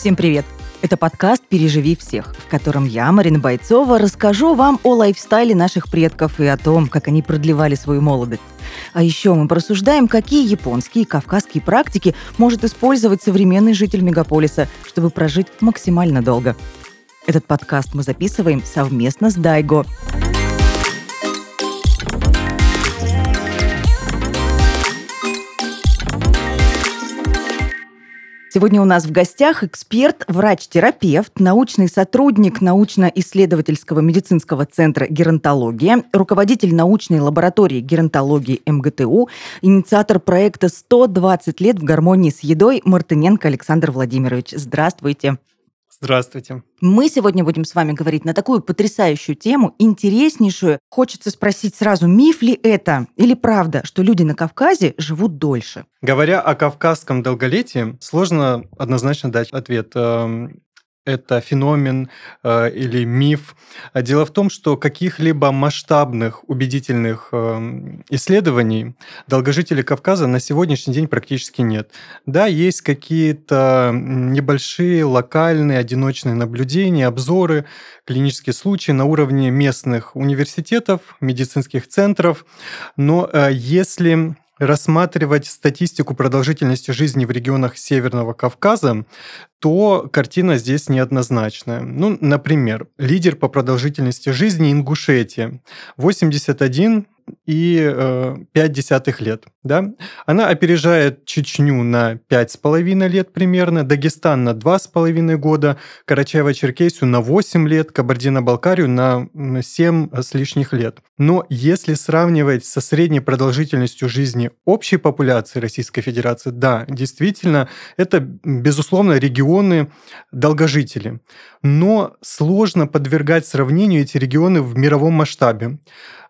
Всем привет! Это подкаст «Переживи всех», в котором я, Марина Бойцова, расскажу вам о лайфстайле наших предков и о том, как они продлевали свою молодость. А еще мы порассуждаем, какие японские и кавказские практики может использовать современный житель мегаполиса, чтобы прожить максимально долго. Этот подкаст мы записываем совместно с Дайго. Сегодня у нас в гостях эксперт, врач-терапевт, научный сотрудник научно-исследовательского медицинского центра геронтология, руководитель научной лаборатории геронтологии МГТУ, инициатор проекта «120 лет в гармонии с едой» Мартыненко Александр Владимирович. Здравствуйте. Здравствуйте. Мы сегодня будем с вами говорить на такую потрясающую тему, интереснейшую. Хочется спросить сразу, миф ли это или правда, что люди на Кавказе живут дольше? Говоря о кавказском долголетии, сложно однозначно дать ответ. Это феномен э, или миф. Дело в том, что каких-либо масштабных, убедительных э, исследований долгожителей Кавказа на сегодняшний день практически нет. Да, есть какие-то небольшие локальные одиночные наблюдения, обзоры, клинические случаи на уровне местных университетов, медицинских центров, но э, если рассматривать статистику продолжительности жизни в регионах Северного Кавказа, то картина здесь неоднозначная. Ну, например, лидер по продолжительности жизни Ингушетия. 81 и э, 5 десятых лет. Да? Она опережает Чечню на 5,5 лет примерно, Дагестан на 2,5 года, Карачаево-Черкесию на 8 лет, Кабардино-Балкарию на 7 с лишних лет. Но если сравнивать со средней продолжительностью жизни общей популяции Российской Федерации, да, действительно, это, безусловно, регионы долгожители. Но сложно подвергать сравнению эти регионы в мировом масштабе.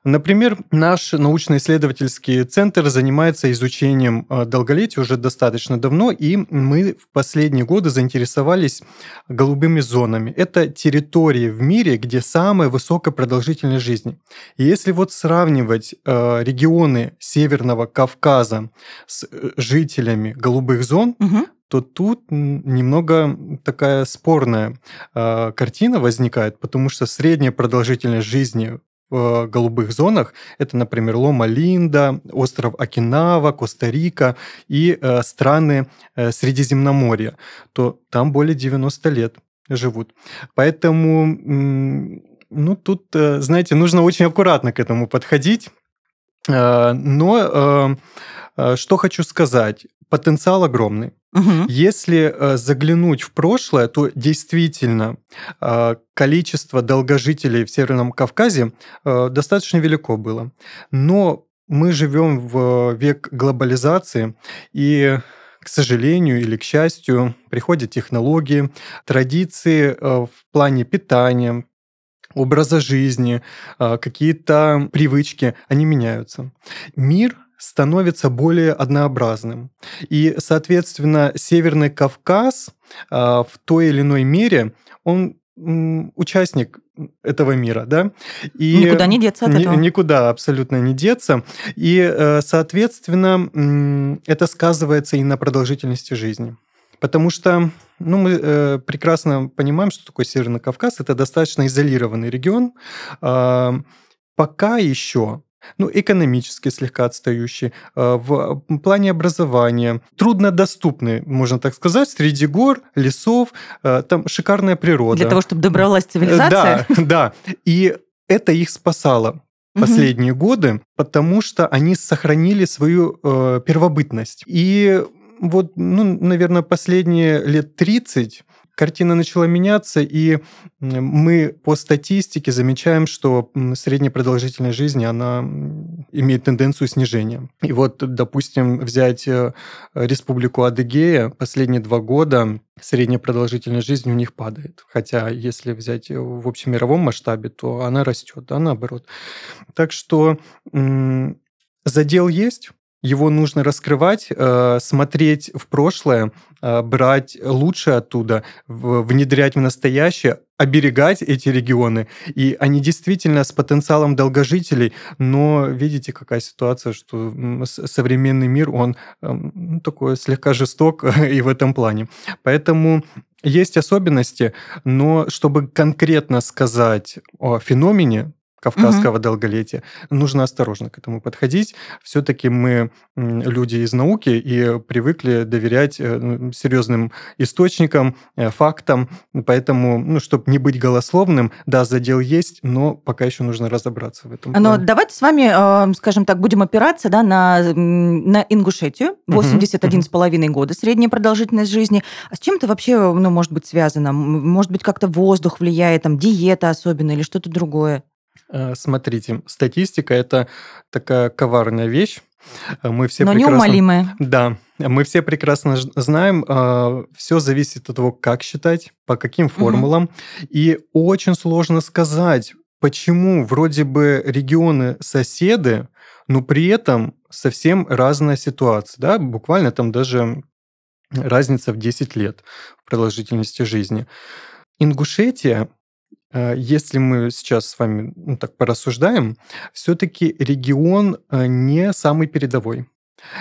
Например, наш научно-исследовательский центр занимается изучением э, долголетия уже достаточно давно, и мы в последние годы заинтересовались голубыми зонами. Это территории в мире, где самая высокая продолжительность жизни. И если вот сравнивать э, регионы Северного Кавказа с э, жителями голубых зон, угу то тут немного такая спорная э, картина возникает, потому что средняя продолжительность жизни в голубых зонах. Это, например, Лома-Линда, остров Окинава, Коста-Рика и э, страны э, Средиземноморья. То там более 90 лет живут. Поэтому, ну, тут, э, знаете, нужно очень аккуратно к этому подходить. Э, но э, э, что хочу сказать, потенциал огромный. Угу. Если э, заглянуть в прошлое, то действительно э, количество долгожителей в Северном Кавказе э, достаточно велико было. Но мы живем в век глобализации, и к сожалению или к счастью, приходят технологии, традиции в плане питания, образа жизни, какие-то привычки, они меняются. Мир становится более однообразным. И, соответственно, Северный Кавказ а, в той или иной мере, он участник этого мира, да? И никуда не деться от этого. Никуда абсолютно не деться. И, э, соответственно, это сказывается и на продолжительности жизни. Потому что ну, мы э, прекрасно понимаем, что такое Северный Кавказ. Это достаточно изолированный регион. Э, пока еще ну, экономически слегка отстающие, э, в плане образования, труднодоступны, можно так сказать, среди гор, лесов, э, там шикарная природа. Для того, чтобы добралась цивилизация? Да, да. И это их спасало последние угу. годы, потому что они сохранили свою э, первобытность. И вот, ну, наверное, последние лет 30 картина начала меняться, и мы по статистике замечаем, что средняя продолжительность жизни, она имеет тенденцию снижения. И вот, допустим, взять э, Республику Адыгея, последние два года средняя продолжительность жизни у них падает. Хотя, если взять в общемировом масштабе, то она растет, да, наоборот. Так что задел есть, его нужно раскрывать, э, смотреть в прошлое, э, брать лучшее оттуда, внедрять в настоящее, оберегать эти регионы. И они действительно с потенциалом долгожителей, но видите, какая ситуация, что современный мир, он ну, такой слегка жесток и в этом плане. Поэтому есть особенности, но чтобы конкретно сказать о феномене, кавказского угу. долголетия. Нужно осторожно к этому подходить. Все-таки мы люди из науки и привыкли доверять э, ну, серьезным источникам, э, фактам. Поэтому, ну, чтобы не быть голословным, да, задел есть, но пока еще нужно разобраться в этом. Но давайте с вами, скажем так, будем опираться да, на, на Ингушетию. 81,5 угу. года средняя продолжительность жизни. А с чем это вообще ну, может быть связано? Может быть, как-то воздух влияет, там, диета особенно или что-то другое? Э, смотрите, статистика это такая коварная вещь. Э, мы все Но прекрасно... неумолимая. Да, мы все прекрасно знаем, э, все зависит от того, как считать, по каким формулам. Угу. И очень сложно сказать, почему вроде бы регионы соседы, но при этом совсем разная ситуация. Да? Буквально там даже разница в 10 лет в продолжительности жизни. Ингушетия если мы сейчас с вами ну, так порассуждаем, все-таки регион э, не самый передовой.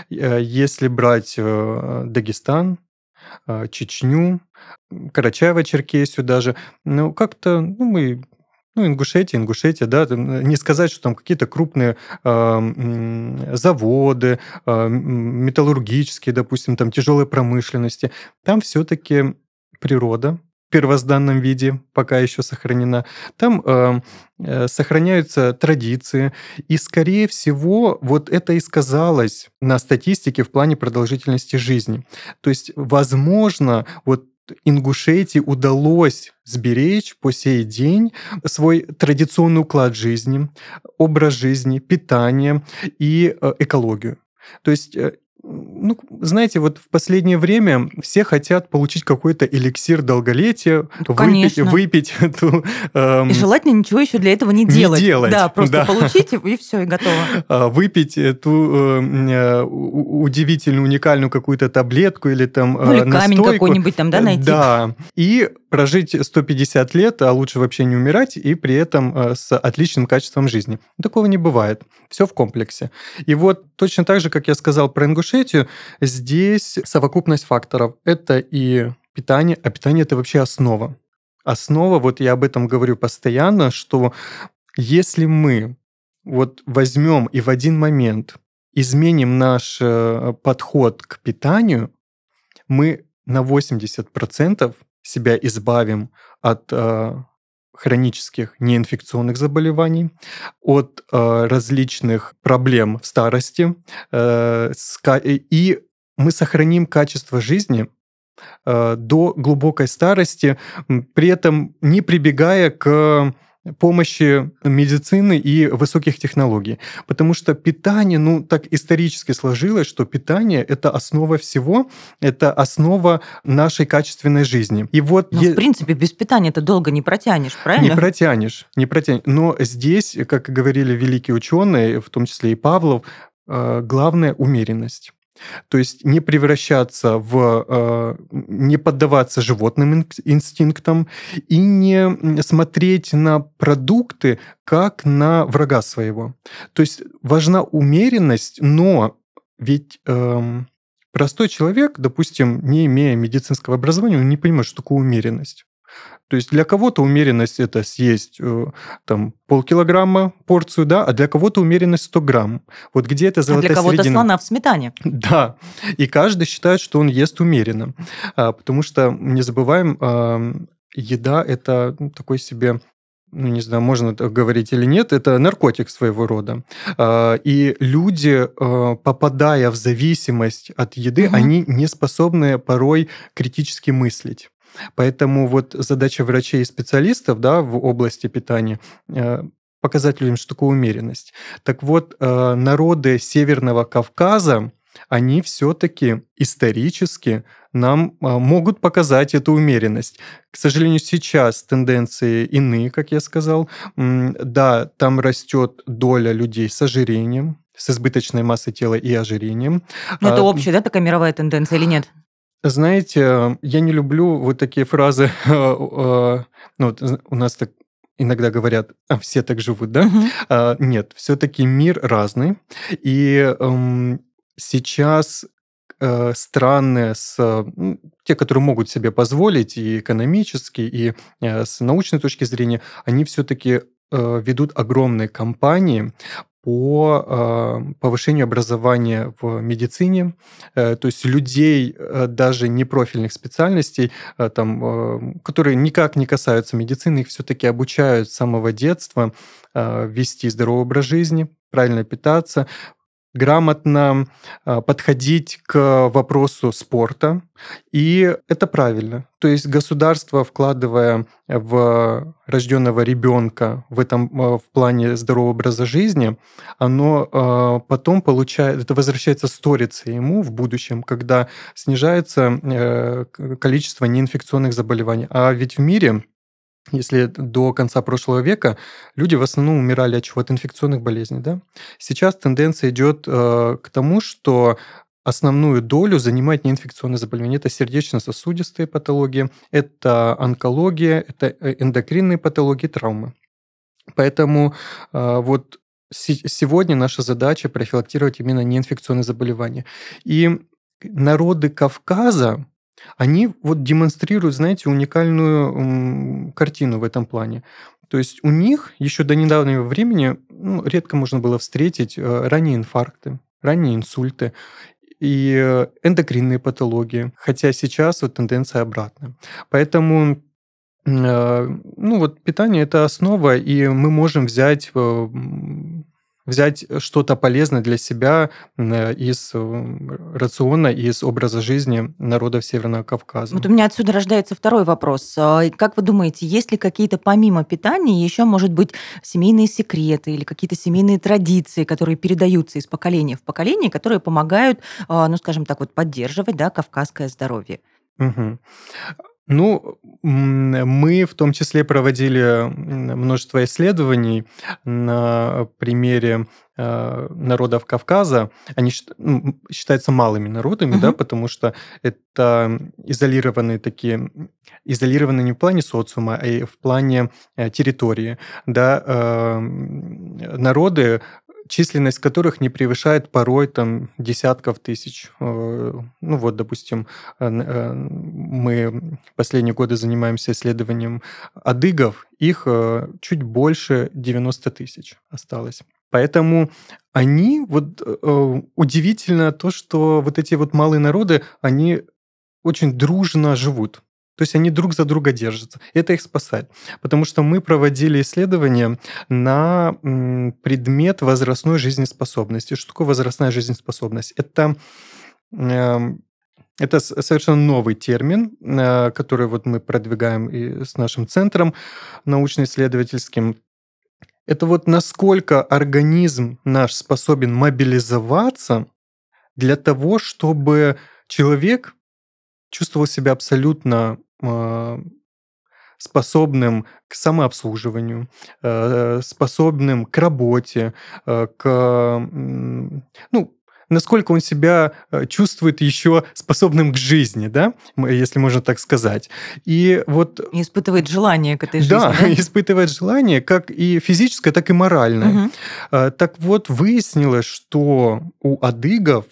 Э, если брать Дагестан, Чечню, Карачаево-Черкесию даже, ну как-то ну, мы ну, Ингушетия, Ингушетия, да, не сказать, что там какие-то крупные э, заводы, э, металлургические, допустим, там тяжелой промышленности. Там все-таки природа, первозданном виде пока еще сохранена. Там э, э, сохраняются традиции, и, скорее всего, вот это и сказалось на статистике в плане продолжительности жизни. То есть, возможно, вот Ингушетии удалось сберечь по сей день свой традиционный уклад жизни, образ жизни, питание и э, экологию. То есть э, ну, знаете, вот в последнее время все хотят получить какой-то эликсир долголетия, ну, выпить, выпить эту... Эм, и желательно ничего еще для этого не делать. Не делать. Да, просто да. получить и все, и готово. А, выпить эту э, удивительную, уникальную какую-то таблетку или там ну, или настойку. камень какой-нибудь там, да, найти. Да, и прожить 150 лет, а лучше вообще не умирать, и при этом э, с отличным качеством жизни. Такого не бывает. Все в комплексе. И вот точно так же, как я сказал про Ингушетию, здесь совокупность факторов. Это и питание, а питание это вообще основа. Основа, вот я об этом говорю постоянно, что если мы вот возьмем и в один момент изменим наш э, подход к питанию, мы на 80% себя избавим от э, хронических неинфекционных заболеваний, от э, различных проблем в старости, э, и мы сохраним качество жизни э, до глубокой старости, при этом не прибегая к помощи медицины и высоких технологий. Потому что питание, ну, так исторически сложилось, что питание – это основа всего, это основа нашей качественной жизни. И вот... Ну, е... в принципе, без питания ты долго не протянешь, правильно? Не протянешь, не протянешь. Но здесь, как говорили великие ученые, в том числе и Павлов, э, главная умеренность. То есть не превращаться в... Э, не поддаваться животным инстинктам и не смотреть на продукты как на врага своего. То есть важна умеренность, но ведь эм, простой человек, допустим, не имея медицинского образования, он не понимает, что такое умеренность. То есть для кого-то умеренность это съесть э, там полкилограмма порцию, да, а для кого-то умеренность 100 грамм. Вот где это золотая а для кого-то середина? слона в сметане. Да, и каждый считает, что он ест умеренно, а, потому что не забываем, еда это такой себе ну, не знаю, можно так говорить или нет, это наркотик своего рода. А, и люди, а, попадая в зависимость от еды, угу. они не способны порой критически мыслить. Поэтому вот задача врачей и специалистов да, в области питания э, показать людям, что такое умеренность. Так вот, э, народы Северного Кавказа, они все-таки исторически нам э, могут показать эту умеренность. К сожалению, сейчас тенденции иные, как я сказал. Да, там растет доля людей с ожирением, с избыточной массой тела и ожирением. Ну, это а, общая, да, такая мировая тенденция или нет? Знаете, я не люблю вот такие фразы. ну, у нас так иногда говорят, а все так живут, да? А, нет, все-таки мир разный. И эм, сейчас э, страны, с, те, которые могут себе позволить и экономически, и э, с научной точки зрения, они все-таки э, ведут огромные кампании по э, повышению образования в медицине, э, то есть людей э, даже непрофильных специальностей, там, которые никак не касаются медицины, их все-таки обучают с самого детства вести здоровый образ жизни, правильно питаться, грамотно а, подходить к вопросу спорта, и это правильно. То есть государство, вкладывая в рожденного ребенка в этом а, в плане здорового образа жизни, оно а, потом получает, это возвращается сториться ему в будущем, когда снижается э, количество неинфекционных заболеваний. А ведь в мире если до конца прошлого века люди в основном умирали от чего? От инфекционных болезней, да? Сейчас тенденция идет э, к тому, что основную долю занимает неинфекционные заболевания. Это сердечно-сосудистые патологии, это онкология, это э, эндокринные патологии, травмы. Поэтому э, вот сегодня наша задача профилактировать именно неинфекционные заболевания. И народы Кавказа, они вот демонстрируют, знаете, уникальную картину в этом плане. То есть у них еще до недавнего времени ну, редко можно было встретить э, ранние инфаркты, ранние инсульты и э, эндокринные патологии, хотя сейчас вот тенденция обратная. Поэтому э, ну вот питание это основа, и мы можем взять взять что-то полезное для себя э, из э, рациона, из образа жизни народов Северного Кавказа. Вот у меня отсюда рождается второй вопрос. А, как вы думаете, есть ли какие-то помимо питания еще, может быть, семейные секреты или какие-то семейные традиции, которые передаются из поколения в поколение, которые помогают, а, ну, скажем так, вот поддерживать да, кавказское здоровье? Угу. Ну, мы в том числе проводили множество исследований на примере э, народов Кавказа. Они ну, считаются малыми народами, угу. да, потому что это изолированные такие, изолированные не в плане социума, а и в плане э, территории, да, э, народы численность которых не превышает порой там десятков тысяч. Э, ну вот, допустим, э, э, мы последние годы занимаемся исследованием адыгов, их чуть больше 90 тысяч осталось. Поэтому они, вот удивительно то, что вот эти вот малые народы, они очень дружно живут. То есть они друг за друга держатся. Это их спасает. Потому что мы проводили исследования на предмет возрастной жизнеспособности. Что такое возрастная жизнеспособность? Это эм, это совершенно новый термин, э, который вот мы продвигаем и с нашим центром научно-исследовательским. Это вот насколько организм наш способен мобилизоваться для того, чтобы человек чувствовал себя абсолютно способным к самообслуживанию, э, способным к работе, э, к ну, насколько он себя э, чувствует еще способным к жизни, да, если можно так сказать. И вот... испытывает желание к этой жизни. Да, да? испытывает желание как и физическое, так и моральное. Угу. Так вот, выяснилось, что у адыгов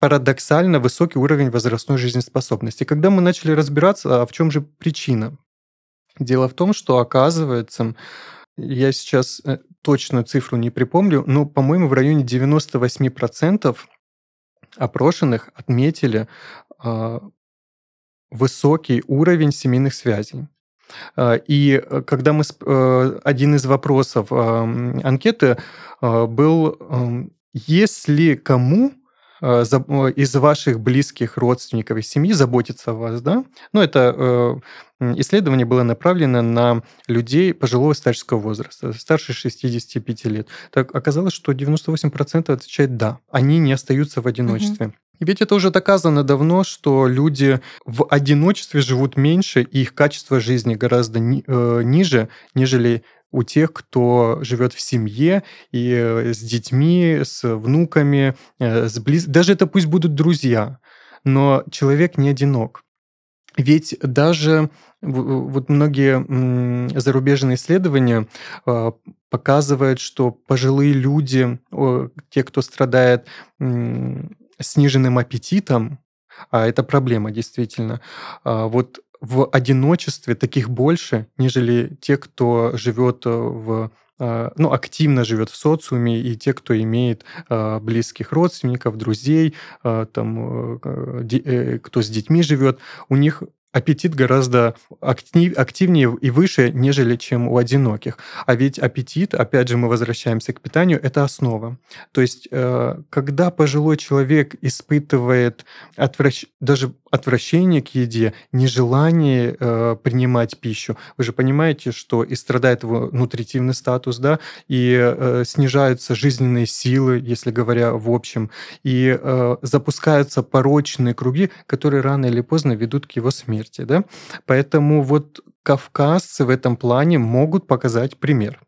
парадоксально высокий уровень возрастной жизнеспособности. Когда мы начали разбираться, а в чем же причина? Дело в том, что оказывается, я сейчас э, точную цифру не припомню, но, по-моему, в районе 98% опрошенных отметили э, высокий уровень семейных связей. А, и э, когда мы... Э, один из вопросов анкеты был, эм, если кому из ваших близких родственников и семьи заботиться о вас, да? Ну, это э, исследование было направлено на людей пожилого старческого возраста, старше 65 лет. Так оказалось, что 98% отвечает «да». Они не остаются в одиночестве. Угу. Ведь это уже доказано давно, что люди в одиночестве живут меньше, и их качество жизни гораздо ни, э, ниже, нежели у тех, кто живет в семье и э, с детьми, с внуками, э, с близ... даже это пусть будут друзья, но человек не одинок. Ведь даже вот многие зарубежные исследования показывают, что пожилые люди, те, кто страдает сниженным аппетитом, а это проблема действительно, а, вот в одиночестве таких больше, нежели те, кто живет в а, ну, активно живет в социуме, и те, кто имеет близких родственников, друзей, там, э, э, кто с детьми живет, у них аппетит гораздо актив, активнее и выше, нежели чем у одиноких. А ведь аппетит, опять же, мы возвращаемся к питанию, это основа. То есть, э, когда пожилой человек испытывает отвращ... даже отвращение к еде, нежелание э, принимать пищу, вы же понимаете, что и страдает его нутритивный статус, да, и э, снижаются жизненные силы, если говоря в общем, и э, запускаются порочные круги, которые рано или поздно ведут к его смерти, да. Поэтому вот кавказцы в этом плане могут показать пример.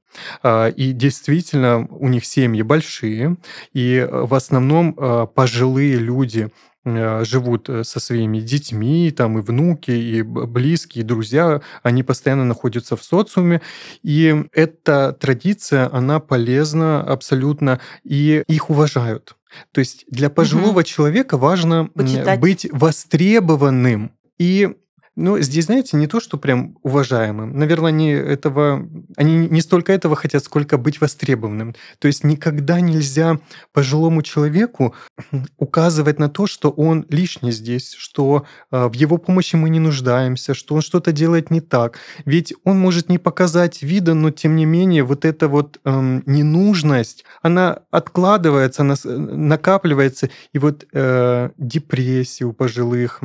А, и действительно, у них семьи большие, и в основном а, пожилые люди Э, живут э, со своими детьми, там и внуки, и близкие, и друзья, они постоянно находятся в социуме, и эта традиция, она полезна абсолютно, и их уважают. То есть для пожилого угу. человека важно Почитать. быть востребованным и ну, здесь, знаете, не то, что прям уважаемым. Наверное, они этого, они не столько этого хотят, сколько быть востребованным. То есть никогда нельзя пожилому человеку указывать на то, что он лишний здесь, что э, в его помощи мы не нуждаемся, что он что-то делает не так. Ведь он может не показать вида, но тем не менее вот эта вот эм, ненужность, она откладывается, она накапливается, и вот э, депрессия у пожилых,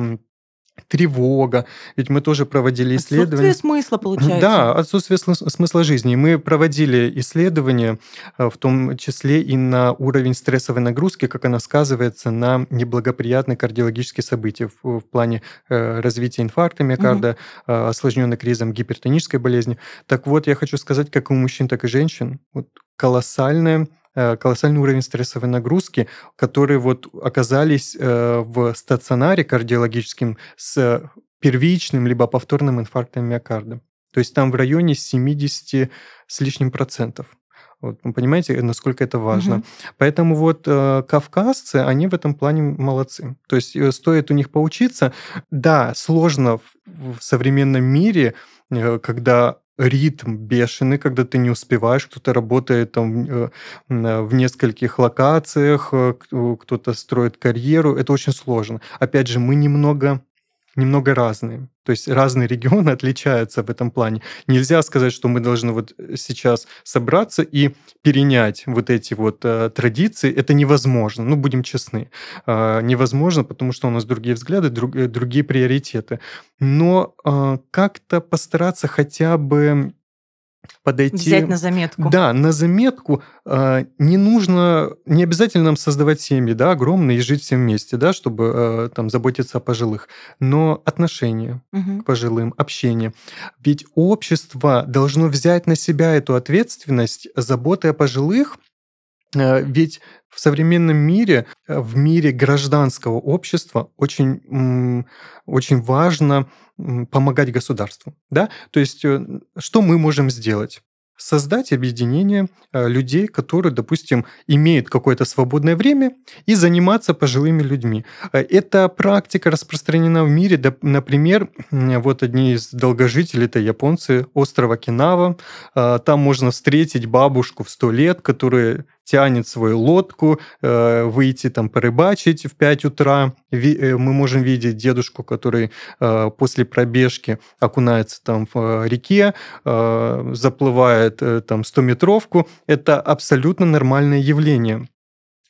тревога. Ведь мы тоже проводили исследования. Отсутствие смысла, получается. Да, отсутствие смысла жизни. Мы проводили исследования, э, в том числе и на уровень стрессовой нагрузки, как она сказывается на неблагоприятные кардиологические события в, в плане э, развития инфаркта миокарда, угу. э, осложненной кризом гипертонической болезни. Так вот, я хочу сказать, как у мужчин, так и женщин, вот колоссальная Э, колоссальный уровень стрессовой нагрузки, которые вот оказались э, в стационаре кардиологическим с первичным либо повторным инфарктом миокарда. То есть там в районе 70 с лишним процентов. Вот, вы понимаете, насколько это важно. Угу. Поэтому вот э, кавказцы, они в этом плане молодцы. То есть э, стоит у них поучиться. Да, сложно в, в современном мире, э, когда ритм бешеный, когда ты не успеваешь, кто-то работает там э, в нескольких локациях, э, кто-то строит карьеру, это очень сложно. Опять же, мы немного немного разные. То есть разные регионы отличаются в этом плане. Нельзя сказать, что мы должны вот сейчас собраться и перенять вот эти вот э, традиции. Это невозможно. Ну, будем честны. Э, невозможно, потому что у нас другие взгляды, друг, э, другие приоритеты. Но э, как-то постараться хотя бы подойти... Взять на заметку. Да, на заметку. Э, не нужно, не обязательно нам создавать семьи, да, огромные и жить все вместе, да, чтобы э, там заботиться о пожилых. Но отношения угу. к пожилым, общение. Ведь общество должно взять на себя эту ответственность заботы о пожилых, ведь в современном мире, в мире гражданского общества очень, очень важно помогать государству. Да? То есть э, что мы можем сделать? создать объединение э, людей, которые, допустим, имеют какое-то свободное время и заниматься пожилыми людьми. Э, эта практика распространена в мире. Например, вот одни из долгожителей, это японцы, острова Кинава. Там можно встретить бабушку в сто лет, которая тянет свою лодку, э, выйти там порыбачить в 5 утра. Э, мы можем видеть дедушку, который э, после пробежки окунается там в реке, заплывает там 100-метровку. Это абсолютно нормальное явление.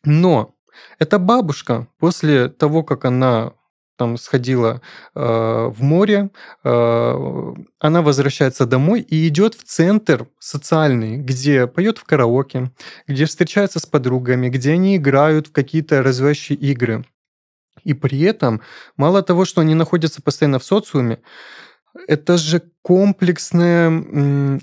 Но эта бабушка после того, как она там сходила э, в море, э, она возвращается домой и идет в центр социальный, где поет в караоке, где встречается с подругами, где они играют в какие-то развивающие игры. И при этом, мало того, что они находятся постоянно в социуме, это же комплексная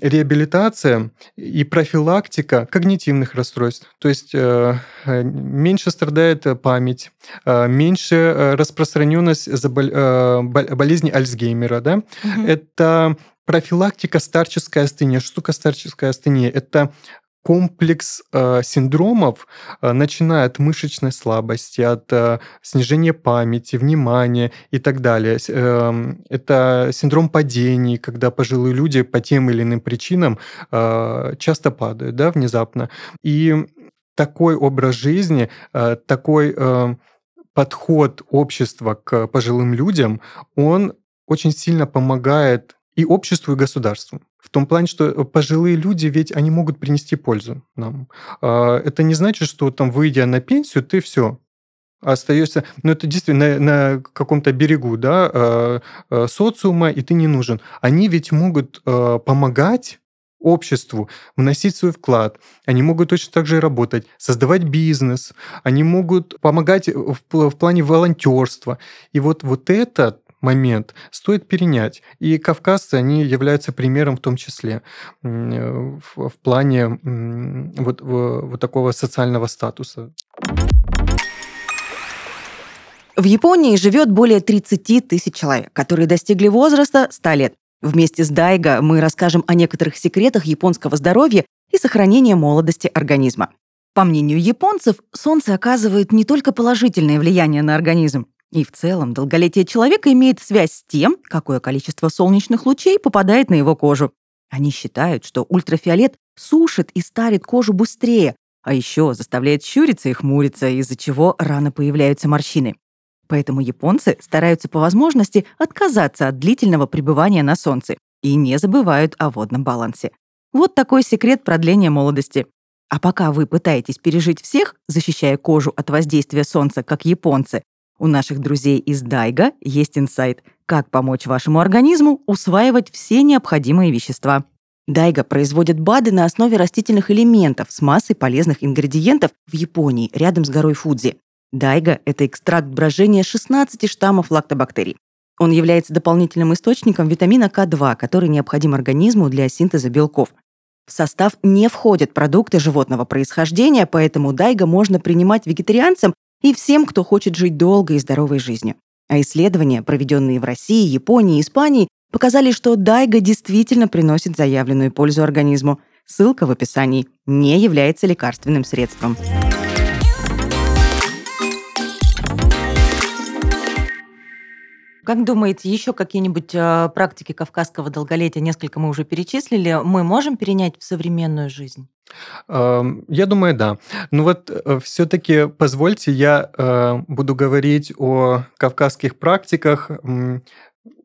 реабилитация и профилактика когнитивных расстройств. То есть э, э, меньше страдает память, э, меньше распространенность болезни Альцгеймера. Да? Угу. Это профилактика старческой астении. Что такое старческая астения? Это комплекс э, синдромов, э, начиная от мышечной слабости, от э, снижения памяти, внимания и так далее. Э, это синдром падений, когда пожилые люди по тем или иным причинам э, часто падают, да, внезапно. И такой образ жизни, э, такой э, подход общества к пожилым людям, он очень сильно помогает и обществу, и государству. В том плане, что э, пожилые люди, ведь они могут принести пользу нам. А, это не значит, что там, выйдя на пенсию, ты все, остаешься, ну это действительно на, на каком-то берегу, да, э, э, социума, и ты не нужен. Они ведь могут помогать обществу, вносить свой вклад. Они могут точно так же работать, создавать бизнес. Они могут помогать в, в плане волонтерства. И вот, вот это момент стоит перенять. И кавказцы, они являются примером в том числе в, в плане вот, вот такого социального статуса. В Японии живет более 30 тысяч человек, которые достигли возраста 100 лет. Вместе с Дайго мы расскажем о некоторых секретах японского здоровья и сохранения молодости организма. По мнению японцев, солнце оказывает не только положительное влияние на организм, и в целом долголетие человека имеет связь с тем, какое количество солнечных лучей попадает на его кожу. Они считают, что ультрафиолет сушит и старит кожу быстрее, а еще заставляет щуриться и хмуриться, из-за чего рано появляются морщины. Поэтому японцы стараются по возможности отказаться от длительного пребывания на солнце и не забывают о водном балансе. Вот такой секрет продления молодости. А пока вы пытаетесь пережить всех, защищая кожу от воздействия солнца, как японцы, у наших друзей из Дайга есть инсайт, как помочь вашему организму усваивать все необходимые вещества. Дайга производит БАДы на основе растительных элементов с массой полезных ингредиентов в Японии, рядом с горой Фудзи. Дайга – это экстракт брожения 16 штаммов лактобактерий. Он является дополнительным источником витамина К2, который необходим организму для синтеза белков. В состав не входят продукты животного происхождения, поэтому дайга можно принимать вегетарианцам и всем, кто хочет жить долгой и здоровой жизнью. А исследования, проведенные в России, Японии и Испании, показали, что дайга действительно приносит заявленную пользу организму. Ссылка в описании. Не является лекарственным средством. Как думаете, еще какие-нибудь э, практики кавказского долголетия, несколько мы уже перечислили, мы можем перенять в современную жизнь? Я думаю, да. Ну вот э, все-таки позвольте, я э, буду говорить о кавказских практиках,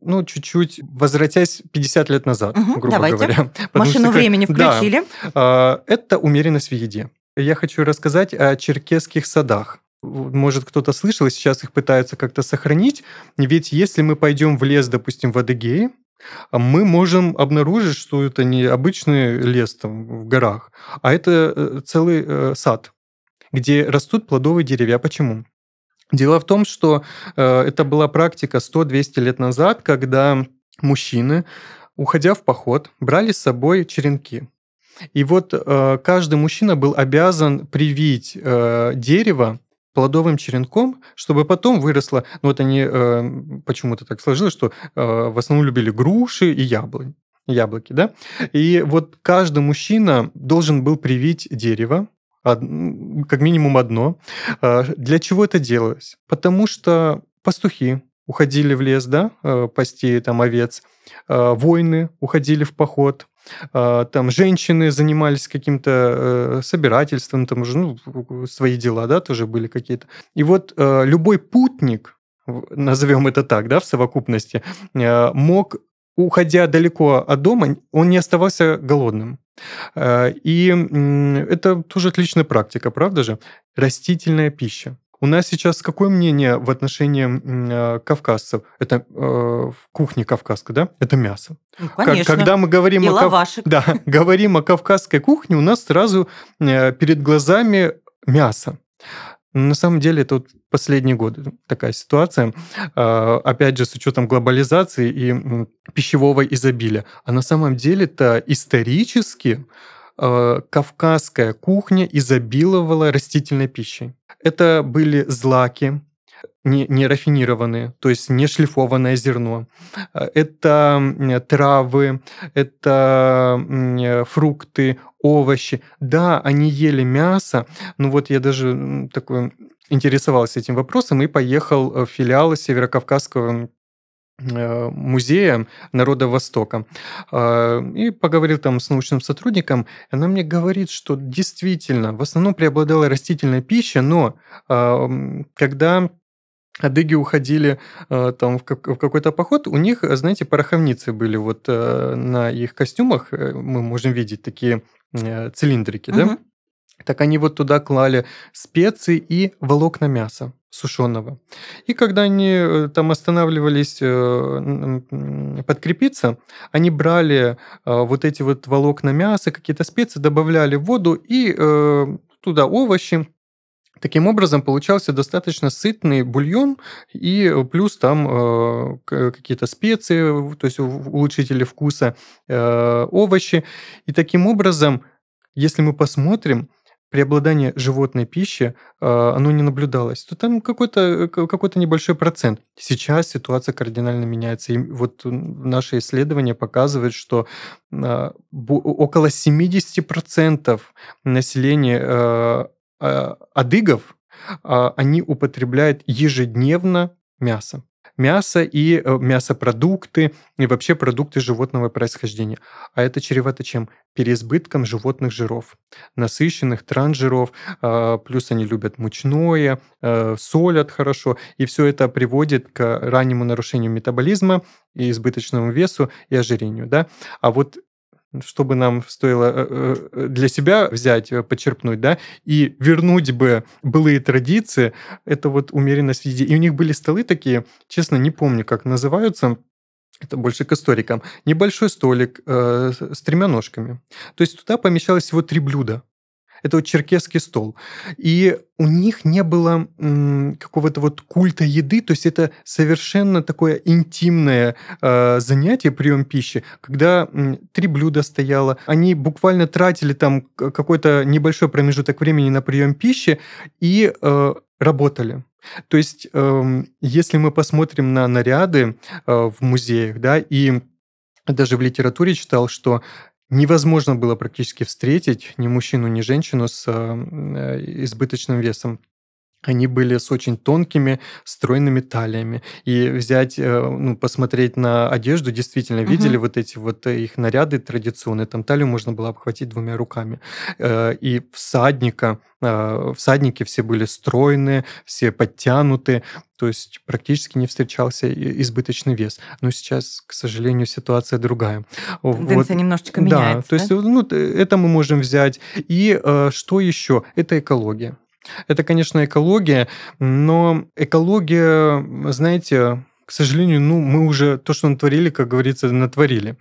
ну, чуть-чуть возвратясь 50 лет назад, угу, грубо давайте. говоря. Машину что, времени включили. Да, это умеренность в еде. Я хочу рассказать о черкесских садах может, кто-то слышал, и сейчас их пытаются как-то сохранить. Ведь если мы пойдем в лес, допустим, в Адыгее, мы можем обнаружить, что это не обычный лес там в горах, а это э, целый э, сад, где растут плодовые деревья. Почему? Дело в том, что э, это была практика 100-200 лет назад, когда мужчины, уходя в поход, брали с собой черенки. И вот каждый мужчина был обязан привить дерево плодовым черенком, чтобы потом выросло... Ну, вот они э, почему-то так сложилось, что э, в основном любили груши и яблони яблоки, да? И вот каждый мужчина должен был привить дерево, как минимум одно. Э, для чего это делалось? Потому что пастухи уходили в лес, да, э, пасти там овец, э, воины уходили в поход, там женщины занимались каким-то э, собирательством, там уже ну, свои дела, да, тоже были какие-то. И вот э, любой путник, назовем это так, да, в совокупности, э, мог, уходя далеко от дома, он не оставался голодным. И это тоже отличная практика, правда же? Растительная пища. У нас сейчас какое мнение в отношении э, кавказцев? Это э, в кухне кавказской, да? Это мясо. Ну, конечно. Когда мы говорим И о, лавашек. да, говорим о кавказской кухне, у нас сразу э, перед глазами мясо. на самом деле это вот последние годы такая ситуация, а, опять же, с учетом глобализации и пищевого изобилия. А на самом деле это исторически а, кавказская кухня изобиловала растительной пищей. Это были злаки, не, не рафинированные, то есть не шлифованное зерно. Это травы, это фрукты, овощи. Да, они ели мясо, но вот я даже такой интересовался этим вопросом и поехал в филиал Северокавказского музея народа Востока. А, и поговорил там с научным сотрудником. Она мне говорит, что действительно в основном преобладала растительная пища, но когда адыги уходили э, там в, как, в какой-то поход, у них, знаете, пороховницы были вот э, на их костюмах, э, мы можем видеть такие э, цилиндрики, угу. да? Так они вот туда клали специи и волокна мяса сушеного. И когда они э, там останавливались э, подкрепиться, они брали э, вот эти вот волокна мяса, какие-то специи, добавляли в воду и туда овощи, Таким образом, получался достаточно сытный бульон, и плюс там э, какие-то специи, то есть улучшители вкуса, э, овощи. И таким образом, если мы посмотрим, преобладание животной пищи, э, оно не наблюдалось, то там какой-то какой небольшой процент. Сейчас ситуация кардинально меняется. И вот наши исследования показывают, что э, около 70% населения э, а, адыгов, а, они употребляют ежедневно мясо. Мясо и э, мясопродукты, и вообще продукты животного происхождения. А это чревато чем? Переизбытком животных жиров, насыщенных трансжиров, а, плюс они любят мучное, э, солят хорошо, и все это приводит к раннему нарушению метаболизма и избыточному весу и ожирению. Да? А вот чтобы нам стоило э, э, для себя взять, э, почерпнуть, да, и вернуть бы былые традиции, это вот умеренность в еде. И у них были столы такие, честно, не помню, как называются, это больше к историкам. Небольшой столик э, с тремя ножками. То есть туда помещалось всего три блюда. Это вот черкесский стол. И у них не было какого-то вот культа еды, то есть это совершенно такое интимное э, занятие, прием пищи, когда м, три блюда стояло, они буквально тратили там какой-то небольшой промежуток времени на прием пищи и э, работали. То есть, э, если мы посмотрим на наряды э, в музеях, да, и даже в литературе читал, что невозможно было практически встретить ни мужчину, ни женщину с э, избыточным весом. Они были с очень тонкими, стройными талиями. И взять, э, ну, посмотреть на одежду, действительно, видели вот эти вот их наряды традиционные, там талию можно было обхватить двумя руками. Э, и всадника, всадники все были стройные, все подтянуты, то есть практически не встречался избыточный вес. Но сейчас, к сожалению, ситуация другая. Тенденция вот. немножечко меняется. Да, то есть ну, это мы можем взять. И что еще? Это экология. Это, конечно, экология, но экология, знаете, к сожалению, ну, мы уже то, что натворили, как говорится, натворили.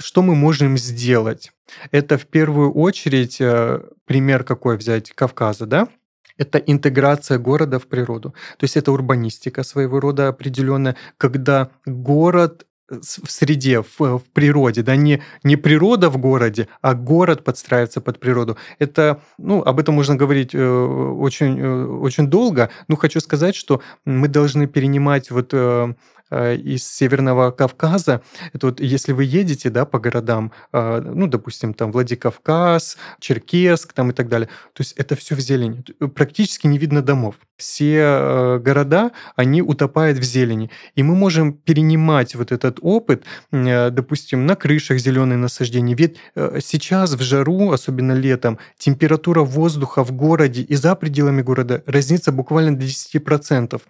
Что мы можем сделать? Это в первую очередь э, пример какой взять Кавказа, да? Это интеграция города в природу. То есть это урбанистика своего рода определенная, когда город в среде, в, в природе, да, не, не природа в городе, а город подстраивается под природу. Это, ну, об этом можно говорить э, очень, э, очень долго, но хочу сказать, что мы должны перенимать вот Э, из Северного Кавказа. Это вот если вы едете да, по городам, э, ну, допустим, там Владикавказ, Черкесск там и так далее, то есть это все в зелени. Практически не видно домов. Все э, города, они утопают в зелени. И мы можем перенимать вот этот опыт, допустим, на крышах зеленые насаждения. Ведь сейчас в жару, особенно летом, температура воздуха в городе и за пределами города разнится буквально до 10%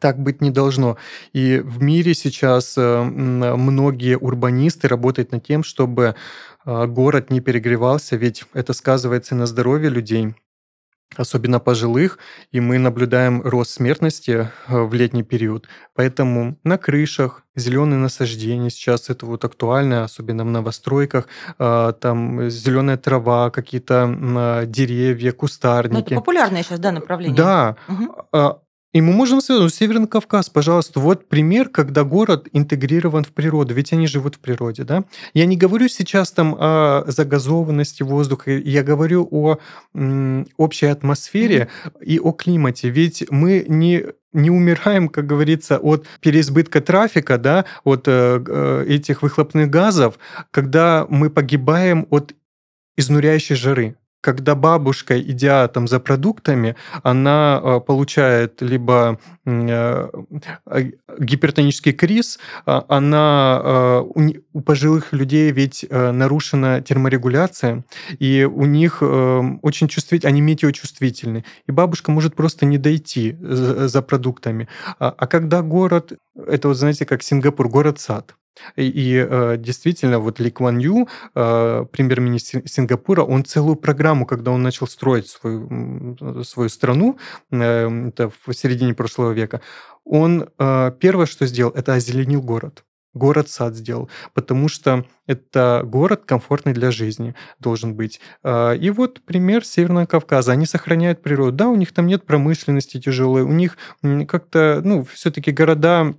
так быть не должно. И в мире сейчас э, многие урбанисты работают над тем, чтобы э, город не перегревался, ведь это сказывается на здоровье людей. особенно пожилых, и мы наблюдаем рост смертности э, в летний период. Поэтому на крышах зеленые насаждения сейчас это вот актуально, особенно в новостройках. Там зеленая трава, какие-то деревья, кустарники. Ну, это популярное сейчас, да, направление? Да. Угу. И мы можем ну, Северный Кавказ, пожалуйста, вот пример, когда город интегрирован в природу, ведь они живут в природе, да? Я не говорю сейчас там о загазованности воздуха, я говорю о м, общей атмосфере и о климате, ведь мы не не умираем, как говорится, от переизбытка трафика, да, от э, э этих выхлопных газов, когда мы погибаем от изнуряющей жары когда бабушка, идя там за продуктами, она э, получает либо э, гипертонический криз, а, она э, у пожилых людей ведь нарушена терморегуляция, и у них очень чувствительны, они метеочувствительны, и бабушка может просто не дойти за продуктами. А, а когда город, это вот знаете, как Сингапур, город-сад, и, э, действительно, вот Ли Кван Ю, э, премьер-министр Сингапура, он целую программу, когда он начал строить свою, свою страну, э, это в середине прошлого века, он первое, что сделал, это озеленил город город-сад сделал, потому что это город комфортный для жизни должен быть. И вот пример Северного Кавказа. Они сохраняют природу. Да, у них там нет промышленности тяжелой, у них как-то, ну, все-таки города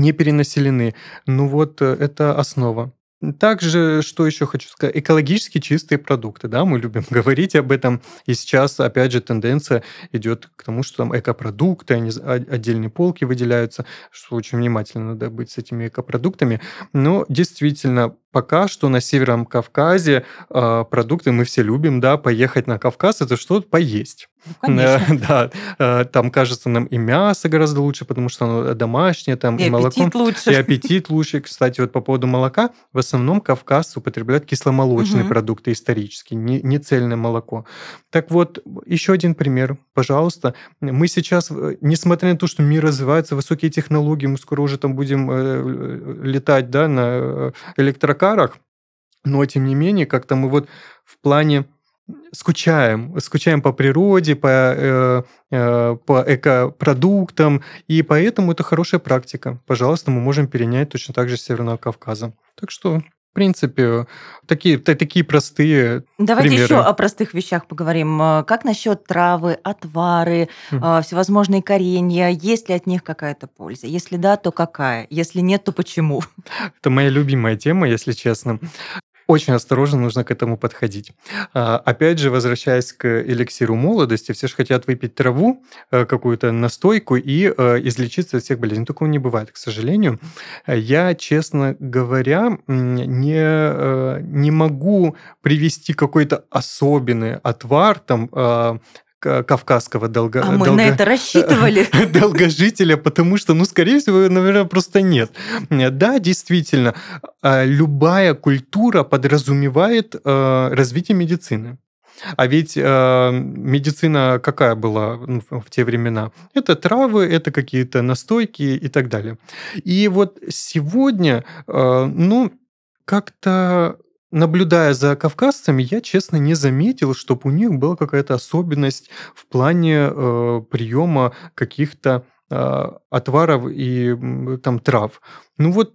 не перенаселены. Ну вот э, это основа. Также, что еще хочу сказать, экологически чистые продукты, да, мы любим говорить об этом, и сейчас, опять же, тенденция идет к тому, что там экопродукты, они, отдельные полки выделяются, что очень внимательно надо быть с этими экопродуктами, но действительно, пока что на Северном Кавказе э, продукты мы все любим, да, поехать на Кавказ, это что-то поесть. Ну, да, э, там кажется нам и мясо гораздо лучше, потому что оно домашнее, там и, и молоко. аппетит лучше. И аппетит лучше. Кстати, вот по поводу молока, в основном Кавказ употребляют кисломолочные угу. продукты исторические, не, не цельное молоко. Так вот, еще один пример, пожалуйста. Мы сейчас, э, несмотря на то, что мир развивается, высокие технологии, мы скоро уже там будем э, летать, да, на электрокарах, но тем не менее, как-то мы вот в плане скучаем, скучаем по природе, по, э, э, по экопродуктам, и поэтому это хорошая практика. Пожалуйста, мы можем перенять точно так же с Северного Кавказа. Так что в принципе, такие, такие простые Давайте примеры. еще о простых вещах поговорим. Э, как насчет травы, отвары, mm. всевозможные коренья? Есть ли от них какая-то польза? Если да, то какая? Если нет, то почему? Это моя любимая тема, если честно очень осторожно нужно к этому подходить. А, опять же, возвращаясь к эликсиру молодости, все же хотят выпить траву, э, какую-то настойку и э, излечиться от всех болезней. Такого не бывает, к сожалению. Я, честно говоря, не, э, не могу привести какой-то особенный отвар, там, а, кавказского долго... А мы долго... на это рассчитывали. долгожителя, потому что, ну, скорее всего, наверное, просто нет. Да, действительно, а, любая культура подразумевает э, развитие медицины. А ведь э, медицина какая была в те времена? Это травы, это какие-то настойки и так далее. И вот сегодня, э, ну, как-то наблюдая за кавказцами, я, честно, не заметил, чтобы у них была какая-то особенность в плане э, приема каких-то э, отваров и там трав. Ну вот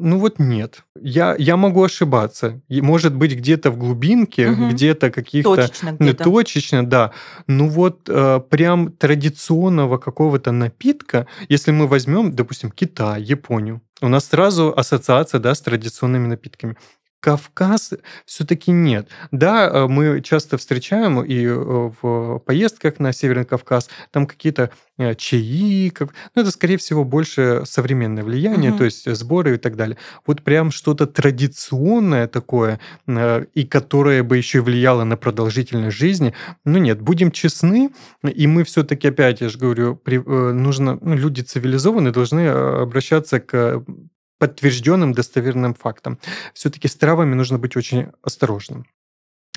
ну вот нет. Я, я могу ошибаться. И, может быть, где-то в глубинке, угу. где-то каких-то... Точечно где-то. Точечно, да. Ну вот э, прям традиционного какого-то напитка, если мы возьмем, допустим, Китай, Японию, у нас сразу ассоциация да, с традиционными напитками. Кавказ все-таки нет. Да, э, мы часто встречаем и э, в поездках на Северный Кавказ там какие-то э, чаи, как... ну, это, скорее всего, больше современное влияние, угу. то есть сборы и так далее. Вот прям что-то традиционное такое, и которое бы еще влияло на продолжительность жизни, ну нет, будем честны, и мы все-таки, опять, я же говорю, при... нужно, ну, люди цивилизованные должны обращаться к подтвержденным достоверным фактом. Все-таки с травами нужно быть очень осторожным.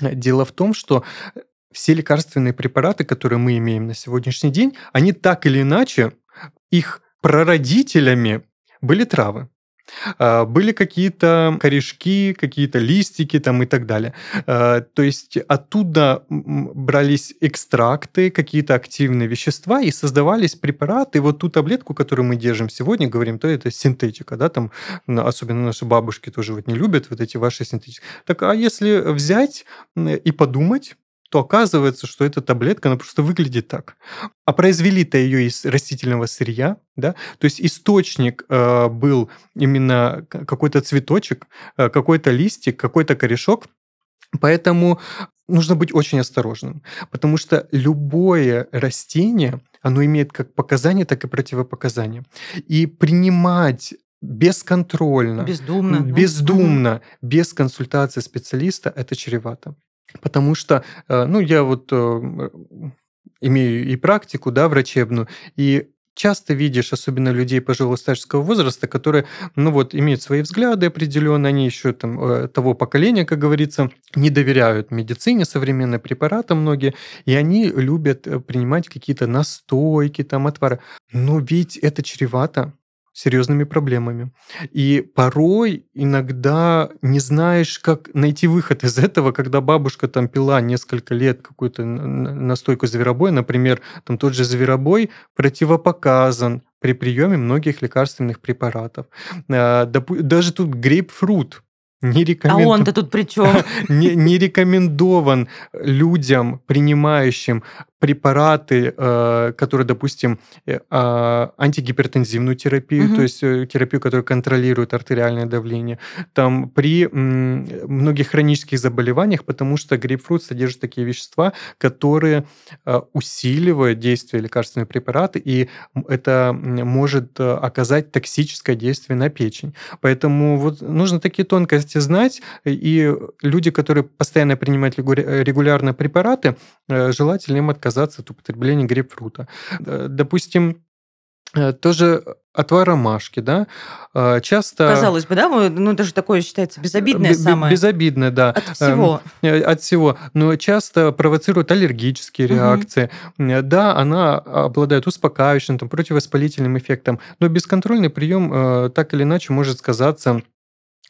Дело в том, что все лекарственные препараты, которые мы имеем на сегодняшний день, они так или иначе, их прародителями были травы. А, были какие-то корешки, какие-то листики там и так далее. А, то есть оттуда брались экстракты, какие-то активные вещества и создавались препараты. Вот ту таблетку, которую мы держим сегодня, говорим, то это синтетика, да, там особенно наши бабушки тоже вот не любят вот эти ваши синтетики. Так а если взять и подумать, то оказывается, что эта таблетка, она просто выглядит так. А произвели-то ее из растительного сырья, да, то есть источник э, был именно какой-то цветочек, э, какой-то листик, какой-то корешок, Поэтому нужно быть очень осторожным, потому что любое растение, оно имеет как показания, так и противопоказания. И принимать бесконтрольно, бездумно, бездумно без консультации специалиста, это чревато. Потому что, э, ну, я вот э, имею и практику, да, врачебную, и часто видишь, особенно людей пожилого старческого возраста, которые, ну вот, имеют свои взгляды определенные, они еще там э, того поколения, как говорится, не доверяют медицине, современным препаратам многие, и они любят принимать какие-то настойки, там, отвары. Но ведь это чревато серьезными проблемами. И порой иногда не знаешь, как найти выход из этого, когда бабушка там пила несколько лет какую-то настойку зверобоя, например, там тот же зверобой противопоказан при приеме многих лекарственных препаратов. А, даже тут грейпфрут не рекомен... А он-то тут при чем? не, не рекомендован людям, принимающим препараты, э, которые, допустим, э, а, антигипертензивную терапию, угу. то есть э, терапию, которая контролирует артериальное давление, там при многих хронических заболеваниях, потому что грейпфрут содержит такие вещества, которые усиливают действие лекарственных препаратов, и это может оказать токсическое действие на печень. Поэтому вот нужно такие тонкости знать, и люди, которые постоянно принимают регулярно препараты, желательно им отказаться отказаться от употребления грейпфрута. Э, допустим, э, тоже отвар ромашки, да, э, часто... Казалось бы, да, ну это же такое считается безобидное самое. Безобидное, да. От всего. От всего. Но часто провоцирует аллергические реакции. Угу. Да, она обладает успокаивающим, там, противовоспалительным эффектом, но бесконтрольный прием так или иначе может сказаться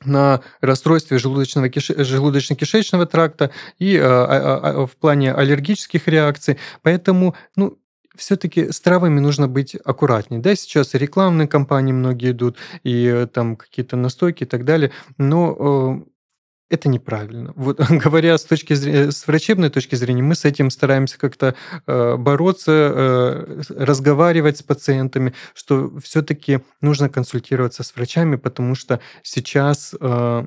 на расстройстве желудочно-кишечного тракта и а, а, а, в плане аллергических реакций. Поэтому, ну, все-таки с травами нужно быть аккуратнее. Да, сейчас рекламные кампании многие идут, и э, там какие-то настойки и так далее, но э, это неправильно. Вот говоря с точки зрения, с врачебной точки зрения, мы с этим стараемся как-то э, бороться, э, разговаривать с пациентами, что все-таки нужно консультироваться с врачами, потому что сейчас э,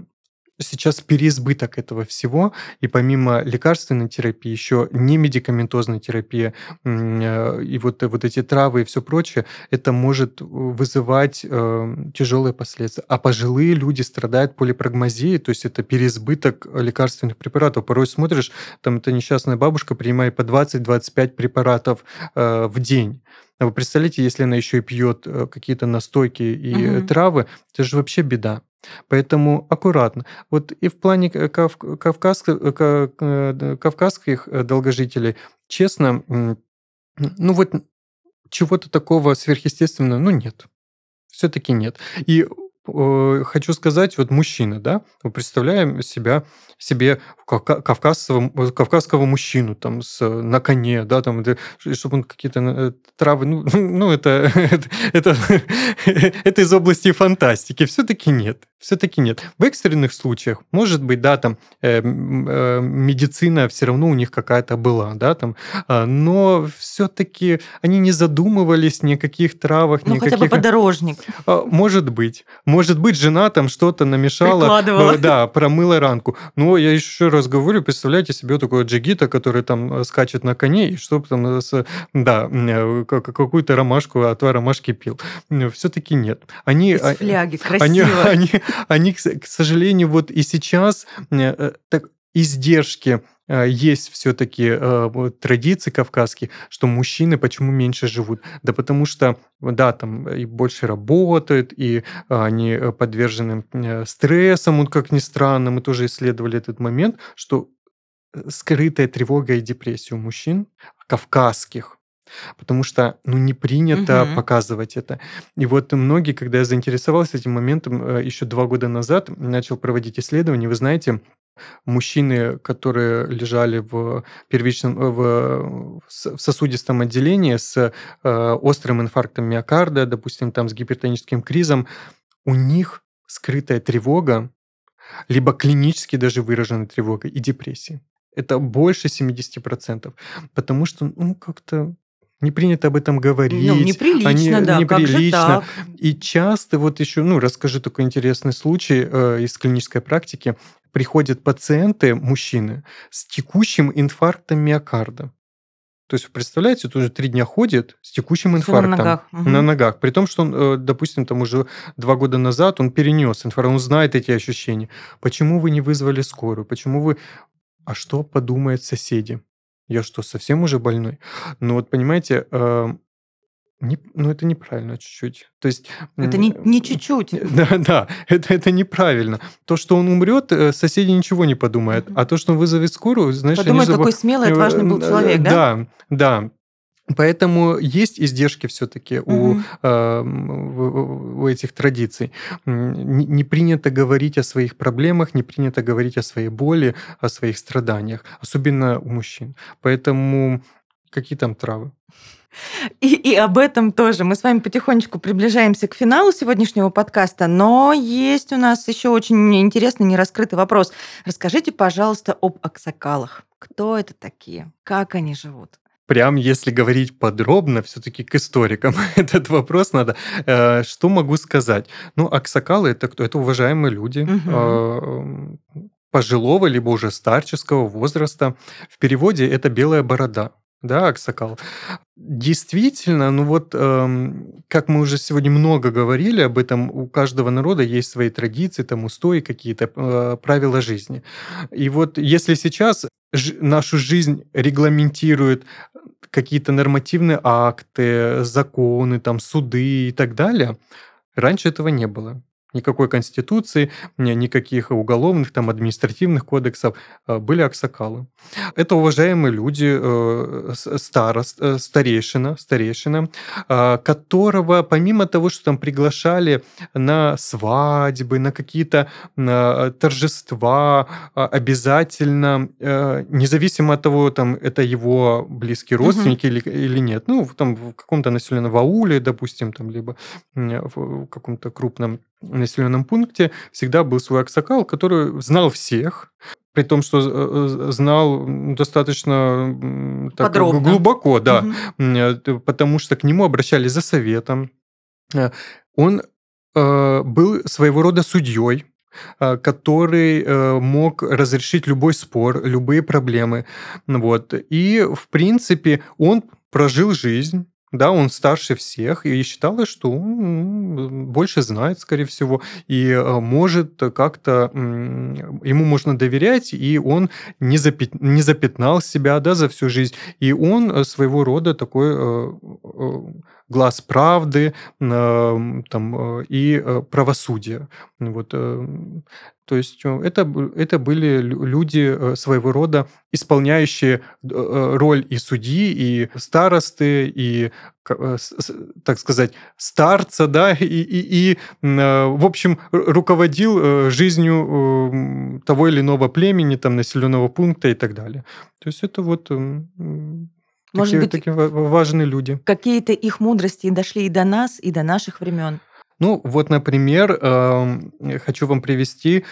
сейчас переизбыток этого всего, и помимо лекарственной терапии еще не медикаментозная терапия э, и вот, вот эти травы и все прочее, это может вызывать э, тяжелые последствия. А пожилые люди страдают полипрагмазией, то есть это переизбыток лекарственных препаратов. Порой смотришь, там эта несчастная бабушка принимает по 20-25 препаратов э, в день. А вы представляете, если она еще и пьет э, какие-то настойки и угу. травы, это же вообще беда. Поэтому аккуратно. Вот и в плане кав кавказских, э, кавказских долгожителей, честно, ну вот чего-то такого сверхъестественного, ну нет. Все-таки нет. И э, хочу сказать, вот мужчины, да, мы представляем себя себе кавказского, кавказского мужчину там с, на коне, да, там, чтобы он какие-то э, травы, ну, ну это, это, это из области фантастики. Все-таки нет. Все-таки нет. В экстренных случаях, может быть, да, там э, э, медицина все равно у них какая-то была, да, там, э, но все-таки они не задумывались ни о каких травах, ну, ни хотя каких... бы подорожник. Э, может быть. Может быть, жена там что-то намешала. Э, да, промыла ранку. Но я еще раз говорю, представляете себе такого джигита, который там э, скачет на коне, и чтобы там, э, да, какую-то ромашку, отвар ромашки пил. Все-таки нет. Они, Из фляги, красиво. Они, они, они, к сожалению, вот и сейчас так, издержки есть все-таки э, традиции кавказские, что мужчины почему меньше живут? Да потому что, да, там и больше работают, и они подвержены стрессам, вот как ни странно, мы тоже исследовали этот момент, что скрытая тревога и депрессия у мужчин кавказских потому что ну, не принято Мгм. показывать это. И вот многие, когда я заинтересовался этим моментом э, еще два года назад, начал проводить исследования, вы знаете, мужчины, которые лежали в первичном э, в сосудистом отделении с э, острым инфарктом миокарда, допустим, там с гипертоническим кризом, у них скрытая тревога, либо клинически даже выраженная тревога и депрессия. Это больше 70%. Потому что, ну, как-то не принято об этом говорить. Ну, неприлично, они- да. Как же неприлично. так? И часто, вот еще, ну, расскажу такой интересный случай э, из клинической практики. Приходят пациенты, мужчины, с текущим инфарктом миокарда. То есть, вы представляете, тут уже три дня ходит с текущим Всё на инфарктом. ногах. Мгм. На ногах. При том, что он, э, допустим, там уже два года назад он перенес инфаркт, он знает эти ощущения. Почему вы не вызвали скорую? Почему вы... А что подумают соседи? Я что, совсем уже больной? Ну вот, понимаете, э, не- ну это неправильно чуть-чуть. То есть... Это не, не чуть-чуть. да, да, это, это неправильно. То, что он умрет, э, соседи ничего не подумают. А то, что он вызовет скорую, знаешь, они Подумай, забы- какой смелый, отважный был Э, человек, да? Да, да. Поэтому есть издержки все-таки у, Мгм. э, у этих традиций. Не принято говорить о своих проблемах, не принято говорить о своей боли, о своих страданиях, особенно у мужчин. Поэтому какие там травы? И, и об этом тоже. Мы с вами потихонечку приближаемся к финалу сегодняшнего подкаста, но есть у нас еще очень интересный нераскрытый вопрос. Расскажите, пожалуйста, об аксакалах. Кто это такие? Как они живут? Прям если говорить подробно, все-таки к историкам этот вопрос надо. Э, Что могу сказать? Ну, аксакалы это кто? Это уважаемые люди э, пожилого либо уже старческого возраста. В переводе это белая борода. Да, аксакал. Действительно, ну вот, эм, как мы уже сегодня много говорили об этом, у каждого народа есть свои традиции, там устои, какие-то э, правила жизни. И вот если сейчас нашу жизнь регламентирует какие-то нормативные акты, законы, там, суды и так далее, раньше этого не было. Никакой конституции, ни- никаких уголовных, там, административных кодексов. э, Были аксакалы. Это уважаемые люди, э, старост, э, старейшина, старейшина, которого помимо того, что там приглашали на свадьбы, на какие-то торжества, обязательно, независимо от того, там, это его близкие родственники или, или нет, ну, там, в каком-то населенном ауле, допустим, там, либо в каком-то крупном населенном пункте всегда был свой аксакал, который знал всех, при том, что э, э, знал достаточно так, Подробно. глубоко, да, т- потому что к нему обращались за советом. Он был своего рода судьей, который мог разрешить любой спор, любые проблемы. Вот. И, в принципе, он прожил жизнь, да, он старше всех, и считалось, что он больше знает, скорее всего, и э, может как-то, ему можно доверять, и он не, запят- не запятнал себя, да, за всю жизнь. И он э, своего рода такой э, э, глаз правды там, и правосудия. Вот, то есть э, это, это были лю- люди э, своего рода, исполняющие э, роль и судьи, и старосты, и, так сказать, старца, да, и, и, и, в общем, руководил жизнью того или иного племени, там, населенного пункта и так далее. То есть это вот м, м, Может такие, быть, такие ва- важные люди. Какие-то их мудрости дошли и до нас, и до наших времен. Ну, вот, например, эм, хочу вам привести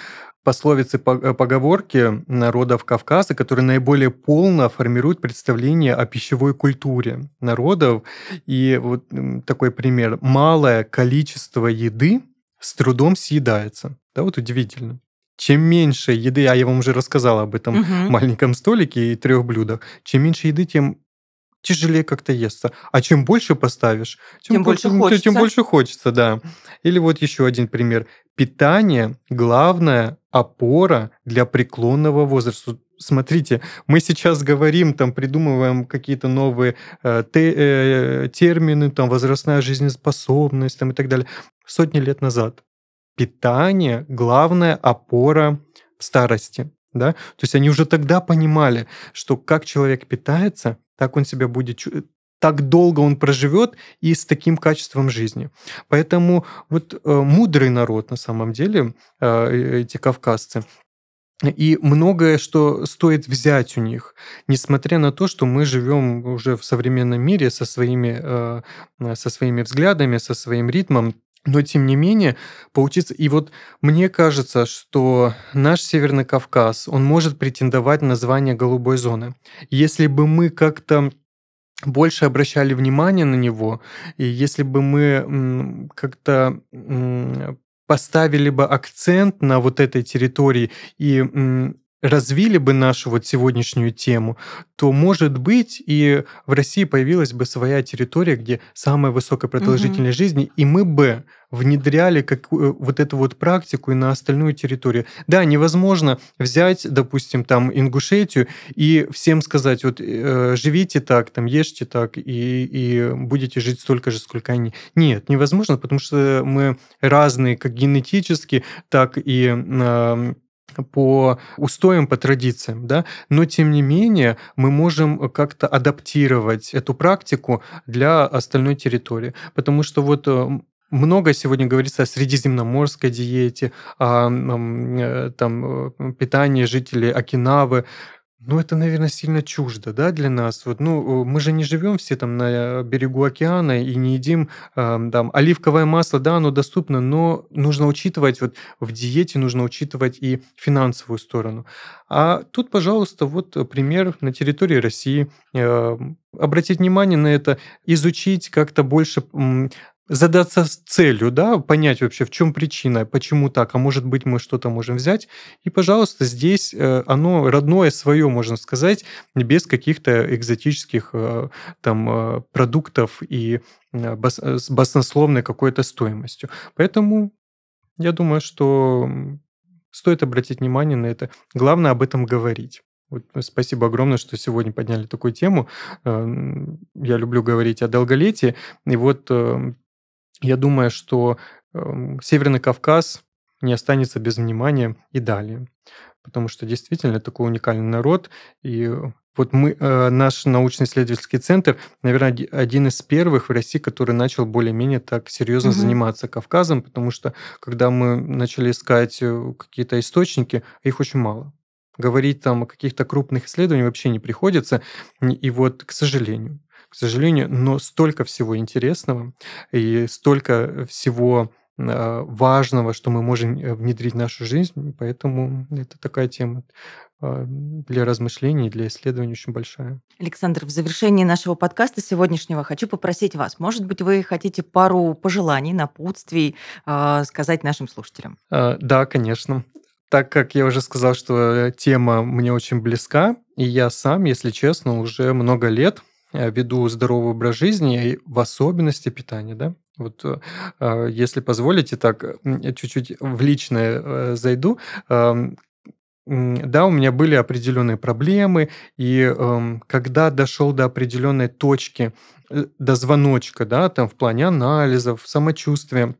пословицы, по- э, поговорки народов Кавказа, которые наиболее полно формируют представление о пищевой культуре народов. И вот такой пример. Малое количество еды с трудом съедается. Да, вот удивительно. Чем меньше еды, а я вам уже рассказал об этом Мгм. маленьком столике и трех блюдах, чем меньше еды, тем тяжелее как-то естся. А чем больше поставишь, тем, Тем больше как- хочется. Тем больше хочется, да. Или вот еще один пример. Питание – главная опора для преклонного возраста. Смотрите, мы сейчас говорим, там придумываем какие-то новые э, те- э, термины, там возрастная жизнеспособность там, и так далее. Сотни лет назад питание – главная опора в старости. Да? То есть они уже тогда понимали, что как человек питается, так он себя будет так долго он проживет и с таким качеством жизни. Поэтому вот э, мудрый народ на самом деле, э, эти кавказцы, и многое, что стоит взять у них, несмотря на то, что мы живем уже в современном мире со своими, э, со своими взглядами, со своим ритмом, но тем не менее поучиться. И вот мне кажется, что наш Северный Кавказ, он может претендовать на звание голубой зоны. Если бы мы как-то больше обращали внимание на него, и если бы мы как-то поставили бы акцент на вот этой территории и развили бы нашу вот сегодняшнюю тему, то, может быть, и в России появилась бы своя территория, где самая высокая продолжительность угу. жизни, и мы бы внедряли как, вот эту вот практику и на остальную территорию. Да, невозможно взять, допустим, там Ингушетию и всем сказать, вот э, живите так, там ешьте так, и, и будете жить столько же, сколько они. Нет, невозможно, потому что мы разные как генетически, так и э, по устоям, по традициям, да, но тем не менее мы можем как-то адаптировать эту практику для остальной территории, потому что вот э, много сегодня говорится о средиземноморской диете, о, о там, э, питании жителей Окинавы. Ну, это, наверное, сильно чуждо, да, для нас. Вот, ну, мы же не живем все там на берегу океана и не едим э, там оливковое масло, да, оно доступно, но нужно учитывать вот в диете нужно учитывать и финансовую сторону. А тут, пожалуйста, вот пример на территории России. Э, обратить внимание на это, изучить как-то больше задаться целью, да, понять вообще, в чем причина, почему так, а может быть, мы что-то можем взять. И, пожалуйста, здесь э, оно родное свое, можно сказать, без каких-то экзотических э, там э, продуктов и с баснословной какой-то стоимостью. Поэтому я думаю, что стоит обратить внимание на это. Главное об этом говорить. Вот спасибо огромное, что сегодня подняли такую тему. Я люблю говорить о долголетии. И вот я думаю, что э, Северный Кавказ не останется без внимания и далее. Потому что действительно такой уникальный народ. И вот мы, э, наш научно-исследовательский центр, наверное, один из первых в России, который начал более-менее так серьезно угу. заниматься Кавказом, потому что когда мы начали искать э, какие-то источники, их очень мало. Говорить там о каких-то крупных исследованиях вообще не приходится. И вот, к сожалению, к сожалению, но столько всего интересного и столько всего а, важного, что мы можем э, внедрить в нашу жизнь, поэтому это такая тема а, для размышлений, для исследований очень большая. Александр, в завершении нашего подкаста сегодняшнего хочу попросить вас, может быть, вы хотите пару пожеланий, напутствий э, сказать нашим слушателям? Да, конечно. Так как я уже сказал, что тема мне очень близка, и я сам, если честно, уже много лет Э, веду здоровый образ жизни, в особенности питания, да. Вот э, если позволите, так чуть-чуть в личное э, зайду. Да, у меня были определенные проблемы, и эм, когда дошел до определенной точки, до звоночка, да, там в плане анализов, самочувствия,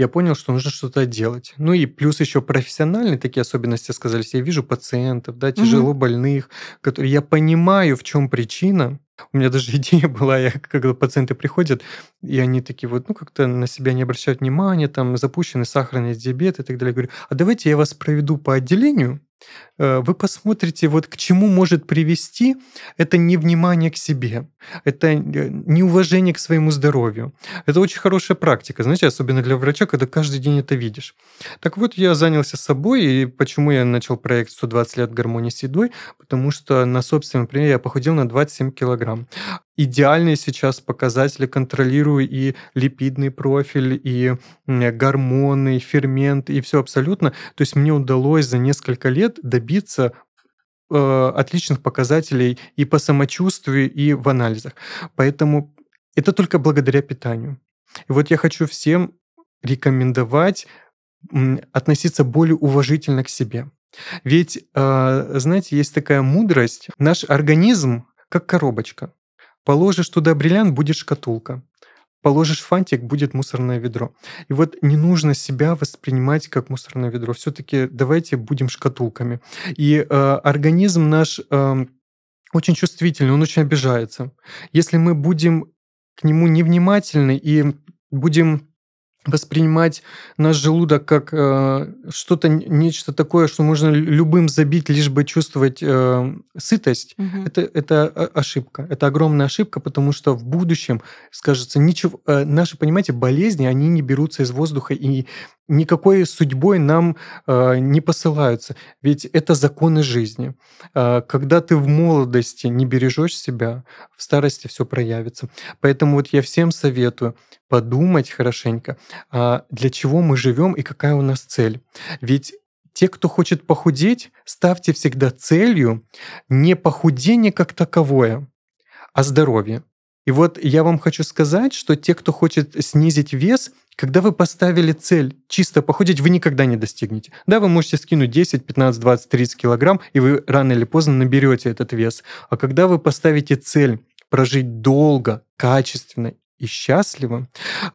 я понял, что нужно что-то делать. Ну и плюс еще профессиональные такие особенности сказались. Я вижу пациентов, да, тяжело больных, которые я понимаю, в чем причина. У меня даже идея была, я, когда пациенты приходят, и они такие вот, ну, как-то на себя не обращают внимания, там, запущенный сахарный диабет и так далее. Я говорю, а давайте я вас проведу по отделению, вы посмотрите, вот к чему может привести это невнимание к себе, это э, неуважение к своему здоровью. Это очень хорошая практика, знаете, особенно для врача, когда каждый день это видишь. Так вот, я занялся собой, и почему я начал проект «120 лет гармонии с едой», потому что на собственном примере я похудел на 27 килограмм идеальные сейчас показатели, контролирую и липидный профиль, и гормоны, и ферменты, и все абсолютно. То есть мне удалось за несколько лет добиться э, отличных показателей и по самочувствию, и в анализах. Поэтому это только благодаря питанию. И вот я хочу всем рекомендовать относиться более уважительно к себе. Ведь, э, знаете, есть такая мудрость. Наш организм как коробочка. Положишь туда бриллиант, будет шкатулка. Положишь фантик, будет мусорное ведро. И вот не нужно себя воспринимать как мусорное ведро. Все-таки давайте будем шкатулками. И э, организм наш э, очень чувствительный, он очень обижается. Если мы будем к нему невнимательны и будем воспринимать наш желудок как э, что-то, нечто такое, что можно любым забить, лишь бы чувствовать э, сытость, угу. это, это ошибка. Это огромная ошибка, потому что в будущем скажется, ничего, э, наши, понимаете, болезни, они не берутся из воздуха и никакой судьбой нам э, не посылаются. Ведь это законы жизни. Э, когда ты в молодости не бережешь себя, в старости все проявится. Поэтому вот я всем советую подумать хорошенько, э, для чего мы живем и какая у нас цель. Ведь те, кто хочет похудеть, ставьте всегда целью не похудение как таковое, а здоровье. И вот я вам хочу сказать, что те, кто хочет снизить вес, когда вы поставили цель чисто похудеть, вы никогда не достигнете. Да, вы можете скинуть 10, 15, 20, 30 килограмм, и вы рано или поздно наберете этот вес. А когда вы поставите цель прожить долго, качественно и счастливо,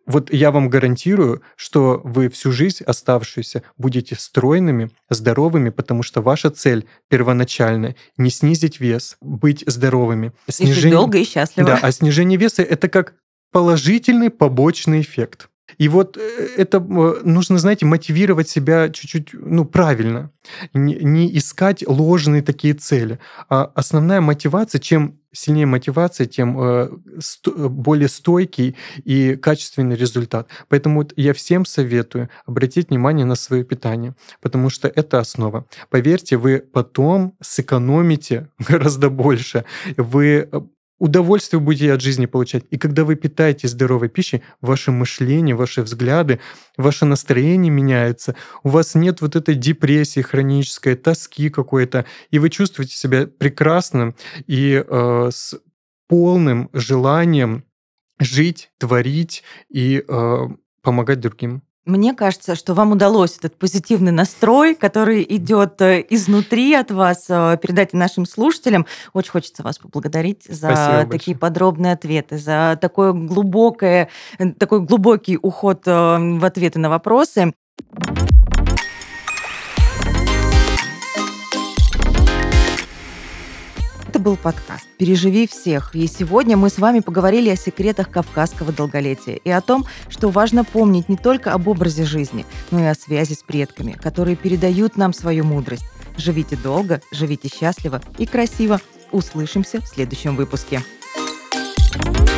вот я вам гарантирую, что вы всю жизнь оставшуюся будете стройными, здоровыми, потому что ваша цель первоначальная — не снизить вес, быть здоровыми. Снижение... И долго и счастливо. Да, а снижение веса — это как положительный побочный эффект. И вот э, это нужно, знаете, мотивировать себя чуть-чуть, ну, правильно. Не, искать ложные такие цели. А основная мотивация, чем сильнее мотивация, тем э, более стойкий и качественный результат. Поэтому вот я всем советую обратить внимание на свое питание, потому что это основа. Поверьте, вы потом сэкономите гораздо больше. Вы э, удовольствие будете от жизни получать. И когда вы питаетесь здоровой пищей, ваше мышление, ваши взгляды, ваше настроение меняется. У вас нет вот этой депрессии хронической, тоски какой-то, и вы чувствуете себя прекрасным и э, с полным желанием жить, творить и э, помогать другим. Мне кажется, что вам удалось этот позитивный настрой, который идет э, изнутри от вас, э, передать нашим слушателям. Очень хочется вас поблагодарить за Спасибо такие большое. подробные ответы, за такое глубокое, э, такой глубокий уход в ответы на вопросы. Был подкаст «Переживи всех». И сегодня мы с вами поговорили о секретах кавказского долголетия и о том, что важно помнить не только об образе жизни, но и о связи с предками, которые передают нам свою мудрость. Живите долго, живите счастливо и красиво. Услышимся в следующем выпуске. thank you